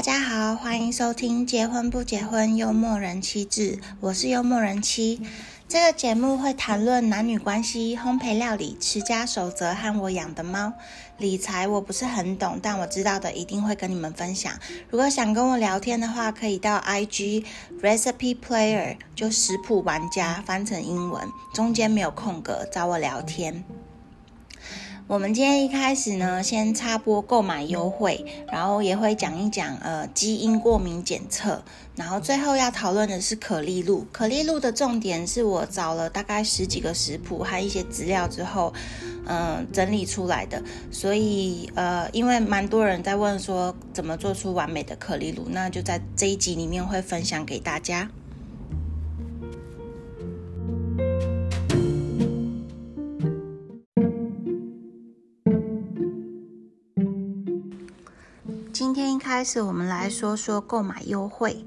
大家好，欢迎收听《结婚不结婚幽默人妻志》，我是幽默人妻。这个节目会谈论男女关系、烘焙料理、持家守则和我养的猫。理财我不是很懂，但我知道的一定会跟你们分享。如果想跟我聊天的话，可以到 IG Recipe Player，就食谱玩家翻成英文，中间没有空格，找我聊天。我们今天一开始呢，先插播购买优惠，然后也会讲一讲呃基因过敏检测，然后最后要讨论的是可丽露。可丽露的重点是我找了大概十几个食谱和一些资料之后，嗯整理出来的。所以呃，因为蛮多人在问说怎么做出完美的可丽露，那就在这一集里面会分享给大家。开始，我们来说说购买优惠。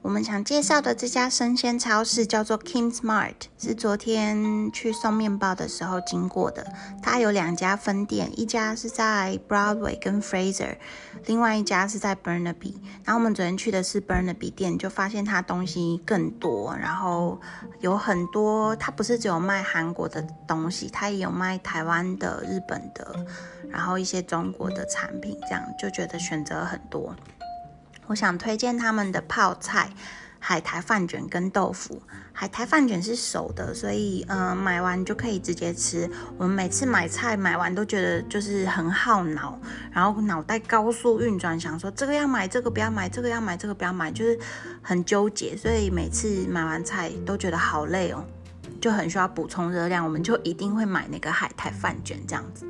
我们想介绍的这家生鲜超市叫做 King Smart，是昨天去送面包的时候经过的。它有两家分店，一家是在 Broadway 跟 Fraser，另外一家是在 Burnaby。然后我们昨天去的是 Burnaby 店，就发现它东西更多，然后有很多。它不是只有卖韩国的东西，它也有卖台湾的、日本的，然后一些中国的产品，这样就觉得选择很多。我想推荐他们的泡菜、海苔饭卷跟豆腐。海苔饭卷是熟的，所以嗯，买完就可以直接吃。我们每次买菜买完都觉得就是很耗脑，然后脑袋高速运转，想说这个要买，这个不要买，这个要买，这个不要买，就是很纠结。所以每次买完菜都觉得好累哦，就很需要补充热量。我们就一定会买那个海苔饭卷这样子。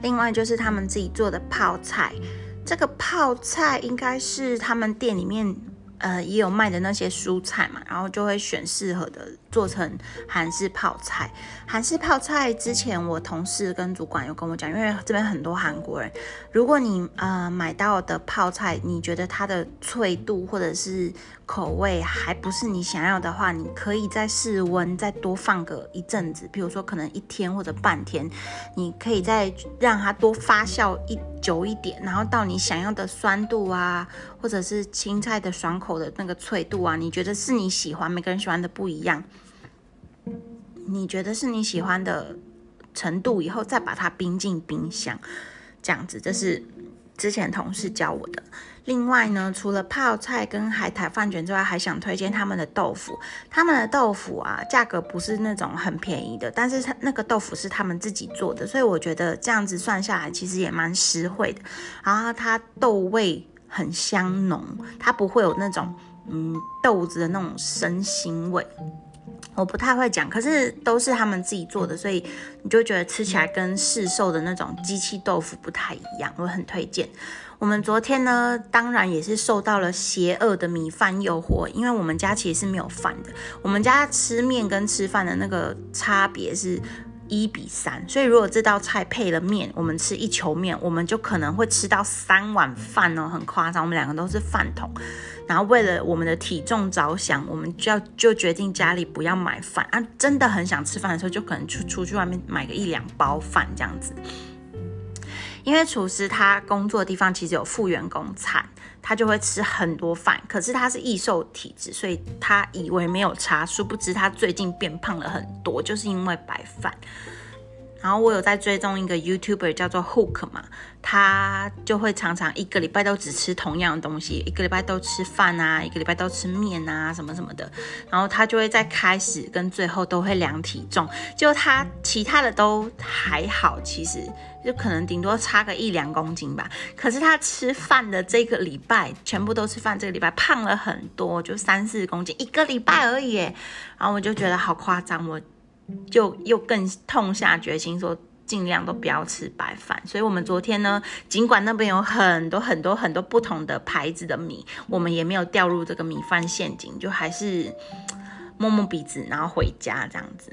另外就是他们自己做的泡菜。这个泡菜应该是他们店里面，呃，也有卖的那些蔬菜嘛，然后就会选适合的做成韩式泡菜。韩式泡菜之前我同事跟主管有跟我讲，因为这边很多韩国人，如果你呃买到的泡菜，你觉得它的脆度或者是口味还不是你想要的话，你可以在室温再多放个一阵子，比如说可能一天或者半天，你可以再让它多发酵一久一点，然后到你想要的酸度啊，或者是青菜的爽口的那个脆度啊，你觉得是你喜欢，每个人喜欢的不一样，你觉得是你喜欢的程度以后，再把它冰进冰箱，这样子，这是之前同事教我的。另外呢，除了泡菜跟海苔饭卷之外，还想推荐他们的豆腐。他们的豆腐啊，价格不是那种很便宜的，但是它那个豆腐是他们自己做的，所以我觉得这样子算下来，其实也蛮实惠的。然后它豆味很香浓，它不会有那种嗯豆子的那种生腥味。我不太会讲，可是都是他们自己做的，所以你就觉得吃起来跟市售的那种机器豆腐不太一样，我很推荐。我们昨天呢，当然也是受到了邪恶的米饭诱惑，因为我们家其实是没有饭的，我们家吃面跟吃饭的那个差别是一比三，所以如果这道菜配了面，我们吃一球面，我们就可能会吃到三碗饭哦，很夸张。我们两个都是饭桶，然后为了我们的体重着想，我们就要就决定家里不要买饭啊，真的很想吃饭的时候，就可能出出去外面买个一两包饭这样子。因为厨师他工作的地方其实有副员工餐，他就会吃很多饭。可是他是易瘦体质，所以他以为没有差，殊不知他最近变胖了很多，就是因为白饭。然后我有在追踪一个 YouTuber 叫做 Hook 嘛，他就会常常一个礼拜都只吃同样的东西，一个礼拜都吃饭啊，一个礼拜都吃面啊，什么什么的。然后他就会在开始跟最后都会量体重，就他其他的都还好，其实就可能顶多差个一两公斤吧。可是他吃饭的这个礼拜，全部都吃饭，这个礼拜胖了很多，就三四公斤一个礼拜而已。然后我就觉得好夸张，我。就又更痛下决心说，尽量都不要吃白饭。所以，我们昨天呢，尽管那边有很多很多很多不同的牌子的米，我们也没有掉入这个米饭陷阱，就还是摸摸鼻子，然后回家这样子。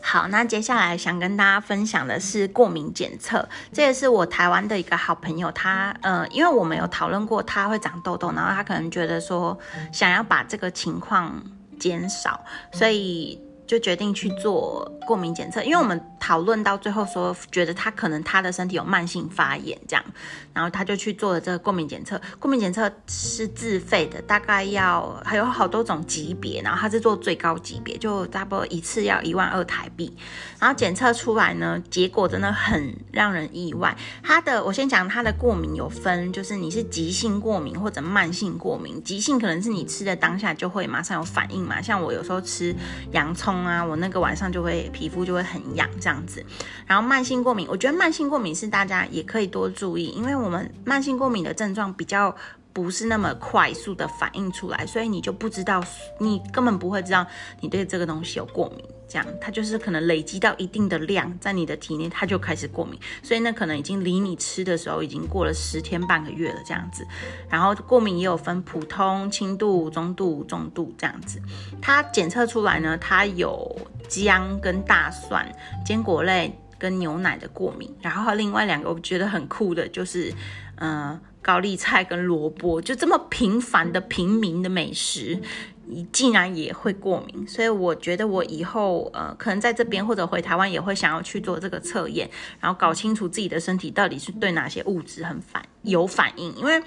好，那接下来想跟大家分享的是过敏检测，这也是我台湾的一个好朋友，他呃，因为我们有讨论过他会长痘痘，然后他可能觉得说想要把这个情况减少，所以。就决定去做过敏检测，因为我们讨论到最后说，觉得他可能他的身体有慢性发炎这样，然后他就去做了这个过敏检测。过敏检测是自费的，大概要还有好多种级别，然后他是做最高级别，就差不多一次要一万二台币。然后检测出来呢，结果真的很让人意外。他的我先讲他的过敏有分，就是你是急性过敏或者慢性过敏。急性可能是你吃的当下就会马上有反应嘛，像我有时候吃洋葱啊，我那个晚上就会皮肤就会很痒这样子。然后慢性过敏，我觉得慢性过敏是大家也可以多注意，因为我们慢性过敏的症状比较。不是那么快速的反应出来，所以你就不知道，你根本不会知道你对这个东西有过敏。这样，它就是可能累积到一定的量，在你的体内，它就开始过敏。所以那可能已经离你吃的时候已经过了十天半个月了，这样子。然后过敏也有分普通、轻度、中度、重度这样子。它检测出来呢，它有姜跟大蒜、坚果类跟牛奶的过敏。然后另外两个我觉得很酷的就是，嗯。高丽菜跟萝卜，就这么平凡的平民的美食，你竟然也会过敏，所以我觉得我以后呃，可能在这边或者回台湾也会想要去做这个测验，然后搞清楚自己的身体到底是对哪些物质很反有反应，因为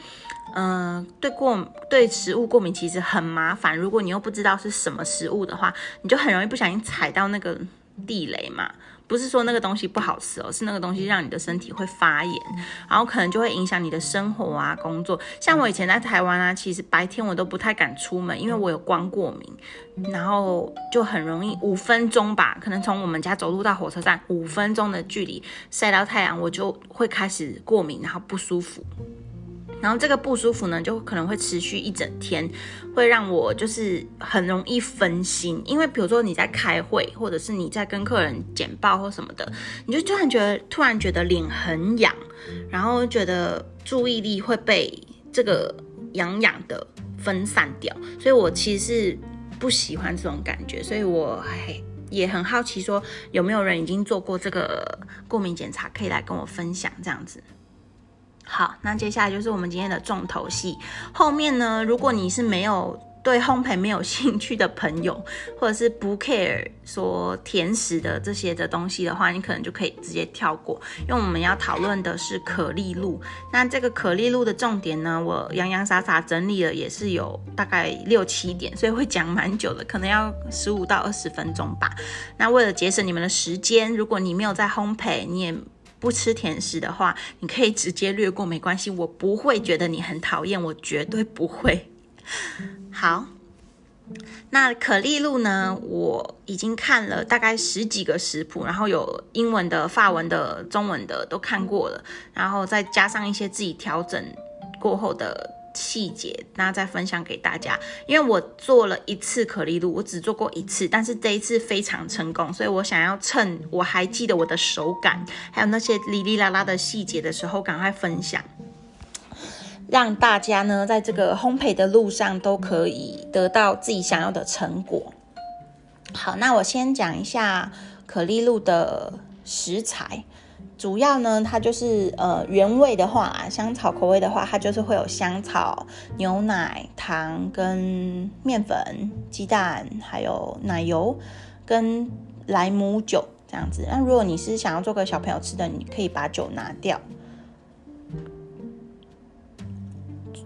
嗯，对过对食物过敏其实很麻烦，如果你又不知道是什么食物的话，你就很容易不小心踩到那个地雷嘛。不是说那个东西不好吃哦，是那个东西让你的身体会发炎，然后可能就会影响你的生活啊、工作。像我以前在台湾啊，其实白天我都不太敢出门，因为我有光过敏，然后就很容易五分钟吧，可能从我们家走路到火车站五分钟的距离晒到太阳，我就会开始过敏，然后不舒服。然后这个不舒服呢，就可能会持续一整天，会让我就是很容易分心。因为比如说你在开会，或者是你在跟客人简报或什么的，你就突然觉得突然觉得脸很痒，然后觉得注意力会被这个痒痒的分散掉。所以我其实是不喜欢这种感觉，所以我还也很好奇，说有没有人已经做过这个过敏检查，可以来跟我分享这样子。好，那接下来就是我们今天的重头戏。后面呢，如果你是没有对烘焙没有 兴趣的朋友，或者是不 care 说甜食的这些的东西的话，你可能就可以直接跳过，因为我们要讨论的是可丽露。那这个可丽露的重点呢，我洋洋洒洒整理了也是有大概六七点，所以会讲蛮久的，可能要十五到二十分钟吧。那为了节省你们的时间，如果你没有在烘焙，你也不吃甜食的话，你可以直接略过，没关系，我不会觉得你很讨厌，我绝对不会。好，那可丽露呢？我已经看了大概十几个食谱，然后有英文的、法文的、中文的都看过了，然后再加上一些自己调整过后的。细节，那再分享给大家。因为我做了一次可丽露，我只做过一次，但是这一次非常成功，所以我想要趁我还记得我的手感，还有那些哩哩啦啦的细节的时候，赶快分享，让大家呢在这个烘焙的路上都可以得到自己想要的成果。好，那我先讲一下可丽露的食材。主要呢，它就是呃原味的话，香草口味的话，它就是会有香草、牛奶、糖跟面粉、鸡蛋，还有奶油跟莱姆酒这样子。那如果你是想要做给小朋友吃的，你可以把酒拿掉。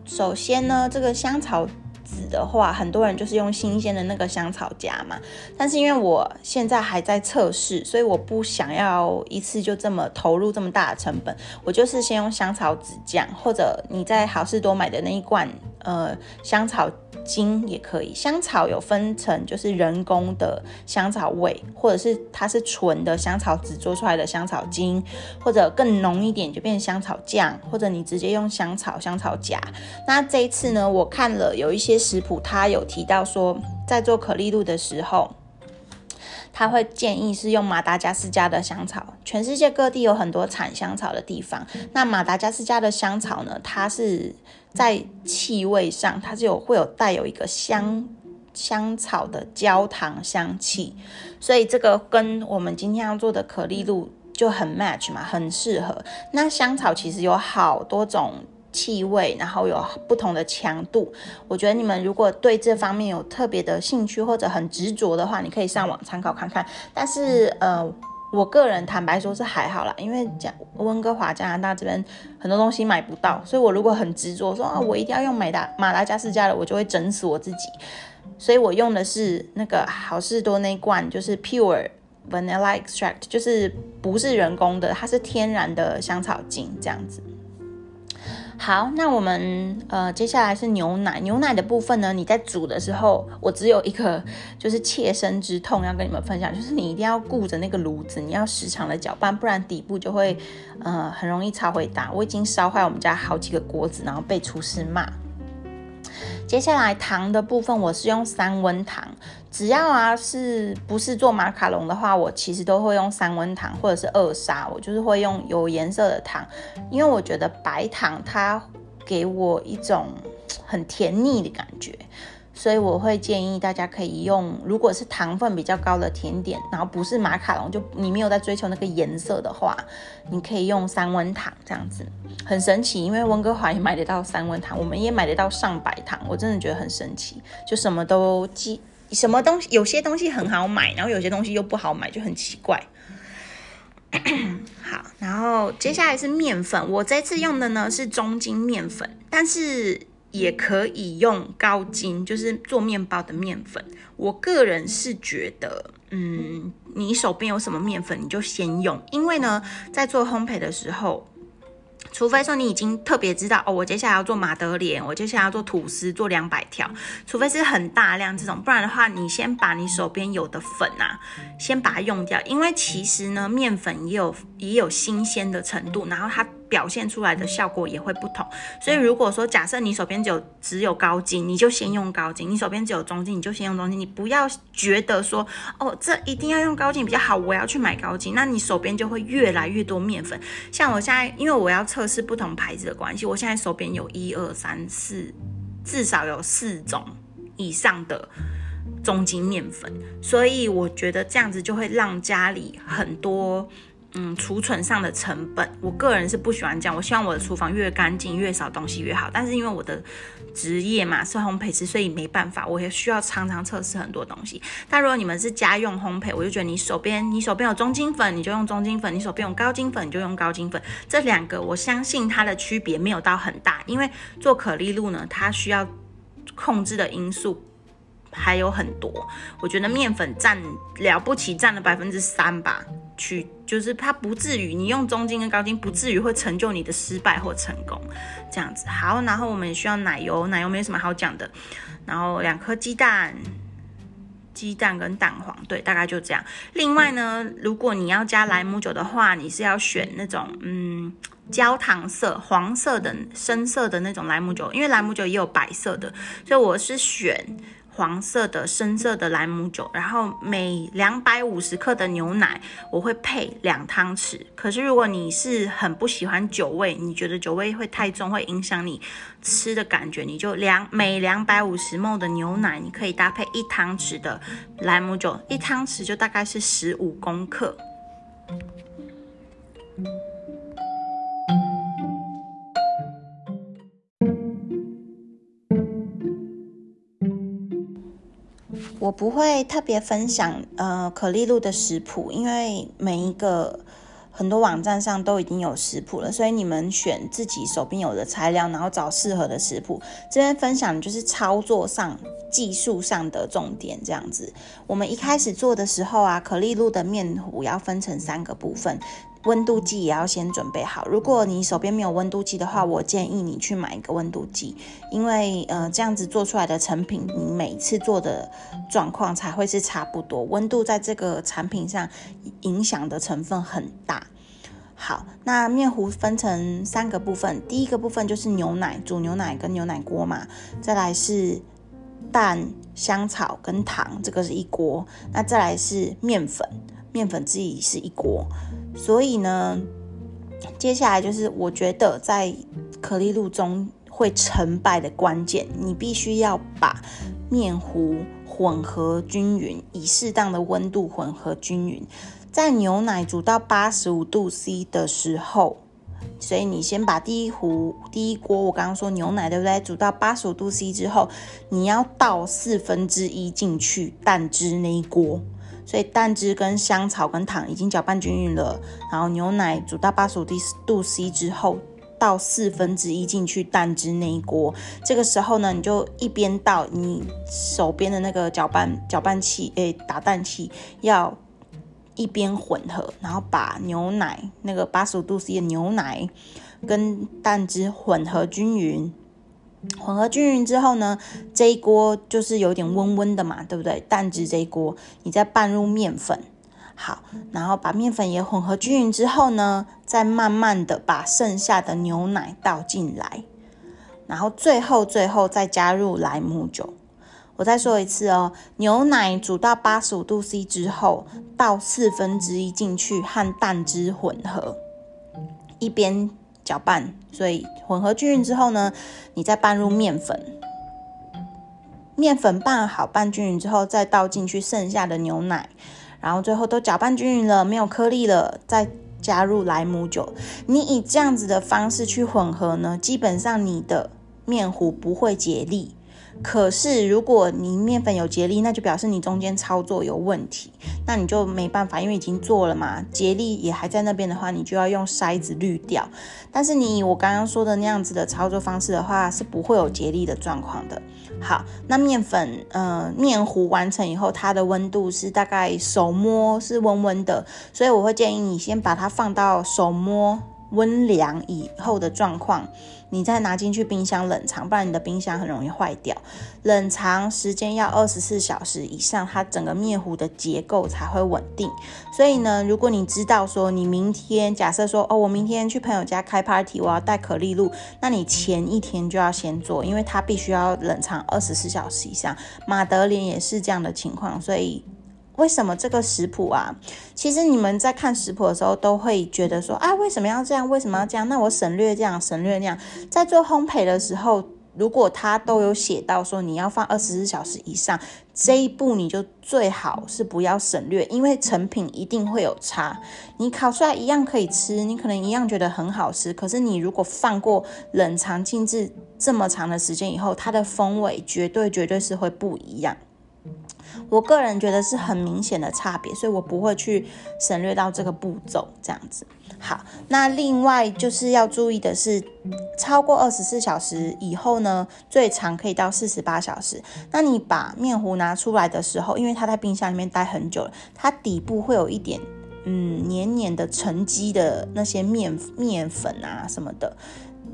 首先呢，这个香草。籽的话，很多人就是用新鲜的那个香草荚嘛，但是因为我现在还在测试，所以我不想要一次就这么投入这么大的成本，我就是先用香草籽酱，或者你在好事多买的那一罐呃香草。精也可以，香草有分成，就是人工的香草味，或者是它是纯的香草籽做出来的香草精，或者更浓一点就变成香草酱，或者你直接用香草香草荚。那这一次呢，我看了有一些食谱，它有提到说，在做可丽露的时候，他会建议是用马达加斯加的香草。全世界各地有很多产香草的地方，那马达加斯加的香草呢，它是。在气味上，它是有会有带有一个香香草的焦糖香气，所以这个跟我们今天要做的可丽露就很 match 嘛，很适合。那香草其实有好多种气味，然后有不同的强度。我觉得你们如果对这方面有特别的兴趣或者很执着的话，你可以上网参考看看。但是呃。我个人坦白说是还好啦，因为加温哥华加拿大这边很多东西买不到，所以我如果很执着说啊，我一定要用美达马达加斯加的，我就会整死我自己。所以我用的是那个好事多那罐，就是 Pure Vanilla Extract，就是不是人工的，它是天然的香草精这样子。好，那我们呃接下来是牛奶。牛奶的部分呢，你在煮的时候，我只有一个就是切身之痛要跟你们分享，就是你一定要顾着那个炉子，你要时常的搅拌，不然底部就会呃很容易超会打。我已经烧坏我们家好几个锅子，然后被厨师骂。接下来糖的部分，我是用三温糖。只要啊是不是做马卡龙的话，我其实都会用三温糖或者是二砂。我就是会用有颜色的糖，因为我觉得白糖它给我一种很甜腻的感觉。所以我会建议大家可以用，如果是糖分比较高的甜点，然后不是马卡龙，就你没有在追求那个颜色的话，你可以用三温糖这样子，很神奇，因为温哥华也买得到三温糖，我们也买得到上百糖，我真的觉得很神奇，就什么都记，什么东西有些东西很好买，然后有些东西又不好买，就很奇怪。好，然后接下来是面粉，我这次用的呢是中筋面粉，但是。也可以用高筋，就是做面包的面粉。我个人是觉得，嗯，你手边有什么面粉，你就先用，因为呢，在做烘焙的时候。除非说你已经特别知道哦，我接下来要做马德莲，我接下来要做吐司，做两百条。除非是很大量这种，不然的话，你先把你手边有的粉啊，先把它用掉。因为其实呢，面粉也有也有新鲜的程度，然后它表现出来的效果也会不同。所以如果说假设你手边只有只有高筋，你就先用高筋；你手边只有中筋，你就先用中筋。你不要觉得说哦，这一定要用高筋比较好，我要去买高筋，那你手边就会越来越多面粉。像我现在，因为我要测。试不同牌子的关系，我现在手边有一二三四，至少有四种以上的中筋面粉，所以我觉得这样子就会让家里很多。嗯，储存上的成本，我个人是不喜欢这样。我希望我的厨房越干净、越少东西越好。但是因为我的职业嘛是烘焙师，所以没办法，我也需要常常测试很多东西。但如果你们是家用烘焙，我就觉得你手边你手边有中筋粉，你就用中筋粉；你手边有高筋粉，你就用高筋粉。这两个我相信它的区别没有到很大，因为做可丽露呢，它需要控制的因素。还有很多，我觉得面粉占了不起，占了百分之三吧。去就是它不至于，你用中筋跟高筋不至于会成就你的失败或成功这样子。好，然后我们也需要奶油，奶油没什么好讲的。然后两颗鸡蛋，鸡蛋跟蛋黄，对，大概就这样。另外呢，如果你要加莱姆酒的话，你是要选那种嗯焦糖色、黄色的深色的那种莱姆酒，因为莱姆酒也有白色的，所以我是选。黄色的深色的莱姆酒，然后每两百五十克的牛奶，我会配两汤匙。可是如果你是很不喜欢酒味，你觉得酒味会太重，会影响你吃的感觉，你就两每两百五十毫的牛奶，你可以搭配一汤匙的莱姆酒，一汤匙就大概是十五公克。我不会特别分享呃可丽露的食谱，因为每一个很多网站上都已经有食谱了，所以你们选自己手边有的材料，然后找适合的食谱。这边分享就是操作上、技术上的重点，这样子。我们一开始做的时候啊，可丽露的面糊要分成三个部分。温度计也要先准备好。如果你手边没有温度计的话，我建议你去买一个温度计，因为呃这样子做出来的成品，你每次做的状况才会是差不多。温度在这个产品上影响的成分很大。好，那面糊分成三个部分，第一个部分就是牛奶，煮牛奶跟牛奶锅嘛，再来是蛋、香草跟糖，这个是一锅，那再来是面粉。面粉自己是一锅，所以呢，接下来就是我觉得在可丽露中会成败的关键，你必须要把面糊混合均匀，以适当的温度混合均匀。在牛奶煮到八十五度 C 的时候，所以你先把第一壶、第一锅，我刚刚说牛奶对不对？煮到八十五度 C 之后，你要倒四分之一进去蛋汁那一锅。所以蛋汁跟香草跟糖已经搅拌均匀了，然后牛奶煮到八十五度 C 之后，倒四分之一进去蛋汁那一锅。这个时候呢，你就一边倒，你手边的那个搅拌搅拌器，诶，打蛋器要一边混合，然后把牛奶那个八十五度 C 的牛奶跟蛋汁混合均匀。混合均匀之后呢，这一锅就是有点温温的嘛，对不对？蛋汁这一锅，你再拌入面粉，好，然后把面粉也混合均匀之后呢，再慢慢的把剩下的牛奶倒进来，然后最后最后再加入莱姆酒。我再说一次哦，牛奶煮到八十五度 C 之后，倒四分之一进去和蛋汁混合，一边。搅拌，所以混合均匀之后呢，你再拌入面粉，面粉拌好拌均匀之后，再倒进去剩下的牛奶，然后最后都搅拌均匀了，没有颗粒了，再加入莱姆酒。你以这样子的方式去混合呢，基本上你的面糊不会结粒。可是，如果你面粉有结粒，那就表示你中间操作有问题，那你就没办法，因为已经做了嘛，结粒也还在那边的话，你就要用筛子滤掉。但是你以我刚刚说的那样子的操作方式的话，是不会有结粒的状况的。好，那面粉，呃，面糊完成以后，它的温度是大概手摸是温温的，所以我会建议你先把它放到手摸。温凉以后的状况，你再拿进去冰箱冷藏，不然你的冰箱很容易坏掉。冷藏时间要二十四小时以上，它整个面糊的结构才会稳定。所以呢，如果你知道说你明天假设说哦，我明天去朋友家开 party，我要带可丽露，那你前一天就要先做，因为它必须要冷藏二十四小时以上。马德莲也是这样的情况，所以。为什么这个食谱啊？其实你们在看食谱的时候，都会觉得说啊，为什么要这样？为什么要这样？那我省略这样，省略那样。在做烘焙的时候，如果它都有写到说你要放二十四小时以上，这一步你就最好是不要省略，因为成品一定会有差。你烤出来一样可以吃，你可能一样觉得很好吃，可是你如果放过冷藏静置这么长的时间以后，它的风味绝对绝对是会不一样。我个人觉得是很明显的差别，所以我不会去省略到这个步骤这样子。好，那另外就是要注意的是，超过二十四小时以后呢，最长可以到四十八小时。那你把面糊拿出来的时候，因为它在冰箱里面待很久了，它底部会有一点嗯黏黏的沉积的那些面面粉啊什么的。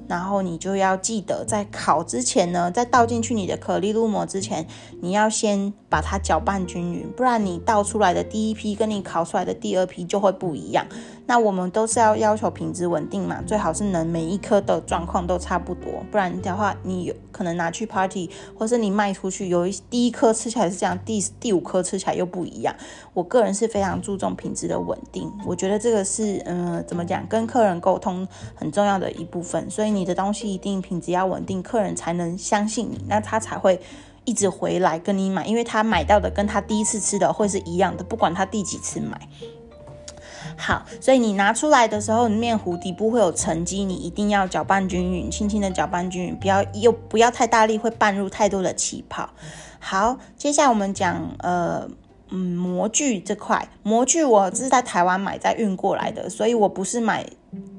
然后你就要记得，在烤之前呢，在倒进去你的可丽露膜之前，你要先把它搅拌均匀，不然你倒出来的第一批跟你烤出来的第二批就会不一样。那我们都是要要求品质稳定嘛，最好是能每一颗的状况都差不多，不然的话，你有可能拿去 party，或是你卖出去，有一第一颗吃起来是这样，第第五颗吃起来又不一样。我个人是非常注重品质的稳定，我觉得这个是嗯，怎么讲，跟客人沟通很重要的一部分。所以你的东西一定品质要稳定，客人才能相信你，那他才会一直回来跟你买，因为他买到的跟他第一次吃的会是一样的，不管他第几次买。好，所以你拿出来的时候，面糊底部会有沉积，你一定要搅拌均匀，轻轻的搅拌均匀，不要又不要太大力，会拌入太多的气泡。好，接下来我们讲呃嗯模具这块，模具我是在台湾买再运过来的，所以我不是买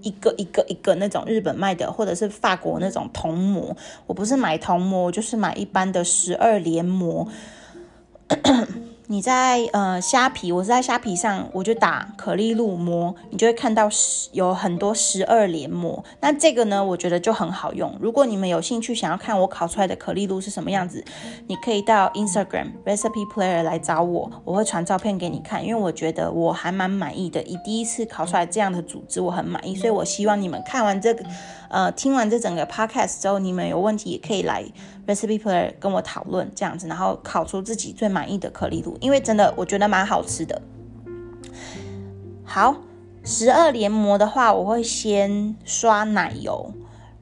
一个一个一个那种日本卖的，或者是法国那种铜模，我不是买铜模，就是买一般的十二连模。你在呃虾皮，我是在虾皮上，我就打可丽露膜，你就会看到十有很多十二连膜。那这个呢，我觉得就很好用。如果你们有兴趣想要看我烤出来的可丽露是什么样子，你可以到 Instagram Recipe Player 来找我，我会传照片给你看。因为我觉得我还蛮满意的，以第一次烤出来这样的组织，我很满意。所以我希望你们看完这个，呃，听完这整个 podcast 之后，你们有问题也可以来 Recipe Player 跟我讨论这样子，然后烤出自己最满意的颗粒度。因为真的，我觉得蛮好吃的。好，十二连膜的话，我会先刷奶油，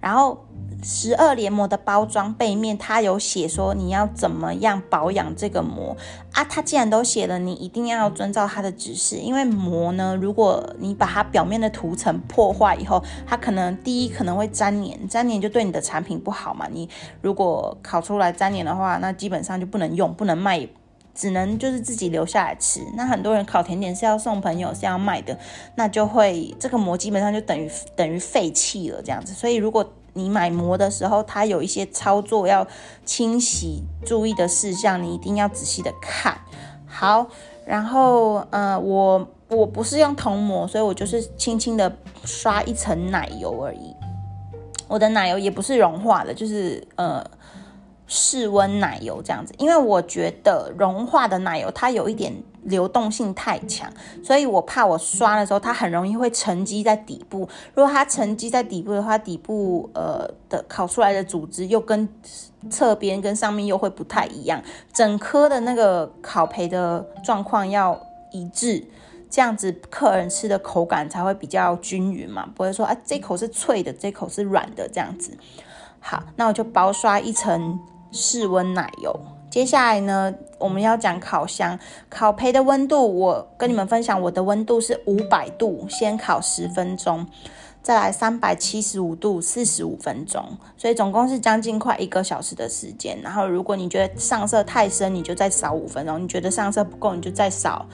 然后十二连膜的包装背面，它有写说你要怎么样保养这个膜啊？它既然都写了，你一定要遵照它的指示。因为膜呢，如果你把它表面的涂层破坏以后，它可能第一可能会粘黏，粘黏就对你的产品不好嘛。你如果烤出来粘黏的话，那基本上就不能用，不能卖。只能就是自己留下来吃。那很多人烤甜点是要送朋友，是要卖的，那就会这个膜基本上就等于等于废弃了这样子。所以如果你买膜的时候，它有一些操作要清洗注意的事项，你一定要仔细的看好。然后呃，我我不是用铜膜，所以我就是轻轻的刷一层奶油而已。我的奶油也不是融化的，就是呃。室温奶油这样子，因为我觉得融化的奶油它有一点流动性太强，所以我怕我刷的时候它很容易会沉积在底部。如果它沉积在底部的话，底部呃的烤出来的组织又跟侧边跟上面又会不太一样，整颗的那个烤培的状况要一致，这样子客人吃的口感才会比较均匀嘛，不会说啊这口是脆的，这口是软的这样子。好，那我就薄刷一层。室温奶油，接下来呢，我们要讲烤箱烤培的温度。我跟你们分享，我的温度是五百度，先烤十分钟，再来三百七十五度四十五分钟，所以总共是将近快一个小时的时间。然后，如果你觉得上色太深，你就再少五分钟；你觉得上色不够，你就再少。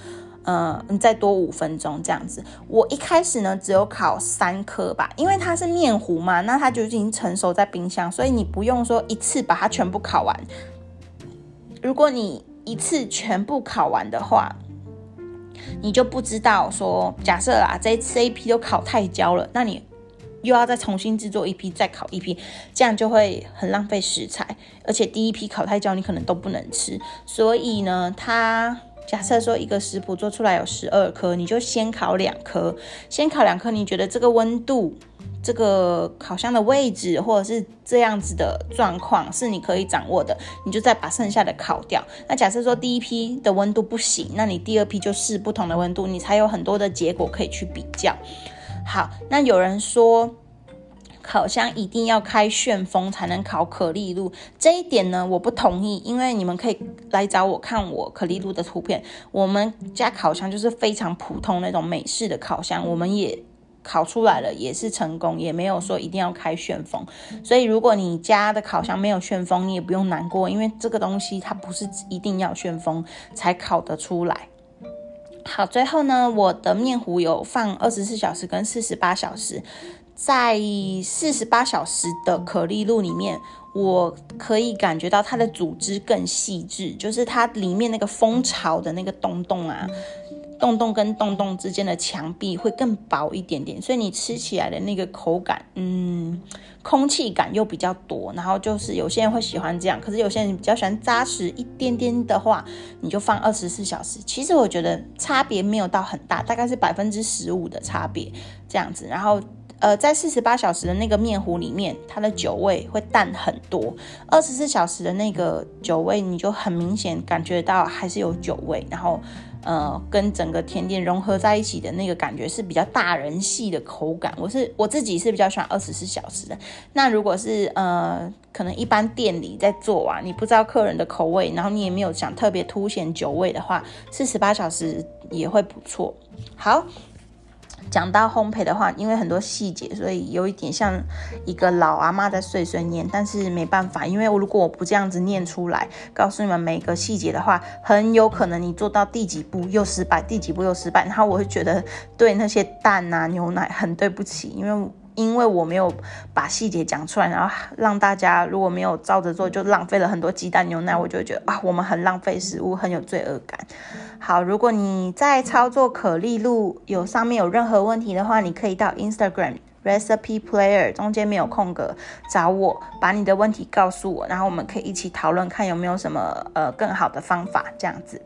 嗯，你再多五分钟这样子。我一开始呢，只有烤三颗吧，因为它是面糊嘛，那它就已经成熟在冰箱，所以你不用说一次把它全部烤完。如果你一次全部烤完的话，你就不知道说，假设啊，这这一批都烤太焦了，那你又要再重新制作一批，再烤一批，这样就会很浪费食材，而且第一批烤太焦，你可能都不能吃。所以呢，它。假设说一个食谱做出来有十二颗，你就先烤两颗，先烤两颗。你觉得这个温度、这个烤箱的位置，或者是这样子的状况是你可以掌握的，你就再把剩下的烤掉。那假设说第一批的温度不行，那你第二批就试不同的温度，你才有很多的结果可以去比较。好，那有人说。烤箱一定要开旋风才能烤可丽露，这一点呢我不同意，因为你们可以来找我看我可丽露的图片。我们家烤箱就是非常普通那种美式的烤箱，我们也烤出来了，也是成功，也没有说一定要开旋风。所以如果你家的烤箱没有旋风，你也不用难过，因为这个东西它不是一定要旋风才烤得出来。好，最后呢，我的面糊有放二十四小时跟四十八小时。在四十八小时的可丽露里面，我可以感觉到它的组织更细致，就是它里面那个蜂巢的那个洞洞啊，洞洞跟洞洞之间的墙壁会更薄一点点，所以你吃起来的那个口感，嗯，空气感又比较多。然后就是有些人会喜欢这样，可是有些人比较喜欢扎实一点点的话，你就放二十四小时。其实我觉得差别没有到很大，大概是百分之十五的差别这样子，然后。呃，在四十八小时的那个面糊里面，它的酒味会淡很多。二十四小时的那个酒味，你就很明显感觉到还是有酒味，然后呃，跟整个甜点融合在一起的那个感觉是比较大人系的口感。我是我自己是比较喜欢二十四小时的。那如果是呃，可能一般店里在做啊，你不知道客人的口味，然后你也没有想特别凸显酒味的话，四十八小时也会不错。好。讲到烘焙的话，因为很多细节，所以有一点像一个老阿妈在碎碎念。但是没办法，因为如果我不这样子念出来，告诉你们每个细节的话，很有可能你做到第几步又失败，第几步又失败，然后我会觉得对那些蛋啊、牛奶很对不起，因为。因为我没有把细节讲出来，然后让大家如果没有照着做，就浪费了很多鸡蛋牛奶，我就觉得啊，我们很浪费食物，很有罪恶感。好，如果你在操作可丽露有上面有任何问题的话，你可以到 Instagram Recipe Player 中间没有空格找我，把你的问题告诉我，然后我们可以一起讨论，看有没有什么呃更好的方法这样子。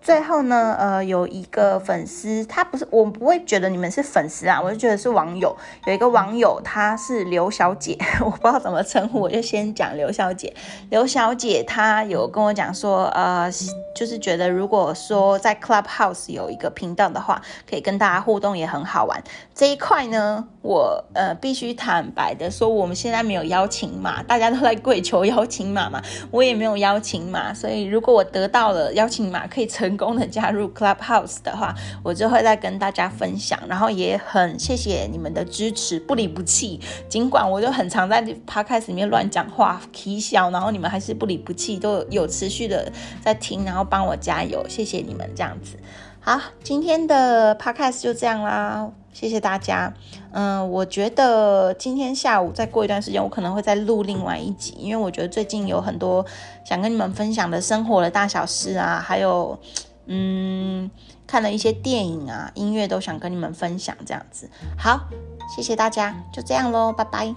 最后呢，呃，有一个粉丝，他不是我不会觉得你们是粉丝啊，我就觉得是网友。有一个网友，她是刘小姐，我不知道怎么称呼，我就先讲刘小姐。刘小姐她有跟我讲说，呃，就是觉得如果说在 Clubhouse 有一个频道的话，可以跟大家互动，也很好玩。这一块呢，我呃必须坦白的说，我们现在没有邀请码，大家都在跪求邀请码嘛，我也没有邀请码，所以如果我得到了邀请码，可以成功能加入 Clubhouse 的话，我就会再跟大家分享。然后也很谢谢你们的支持，不离不弃。尽管我就很常在 Podcast 里面乱讲话、啼笑，然后你们还是不离不弃，都有持续的在听，然后帮我加油，谢谢你们这样子。好，今天的 Podcast 就这样啦，谢谢大家。嗯，我觉得今天下午再过一段时间，我可能会再录另外一集，因为我觉得最近有很多想跟你们分享的生活的大小事啊，还有嗯看了一些电影啊、音乐都想跟你们分享这样子。好，谢谢大家，就这样喽，拜拜。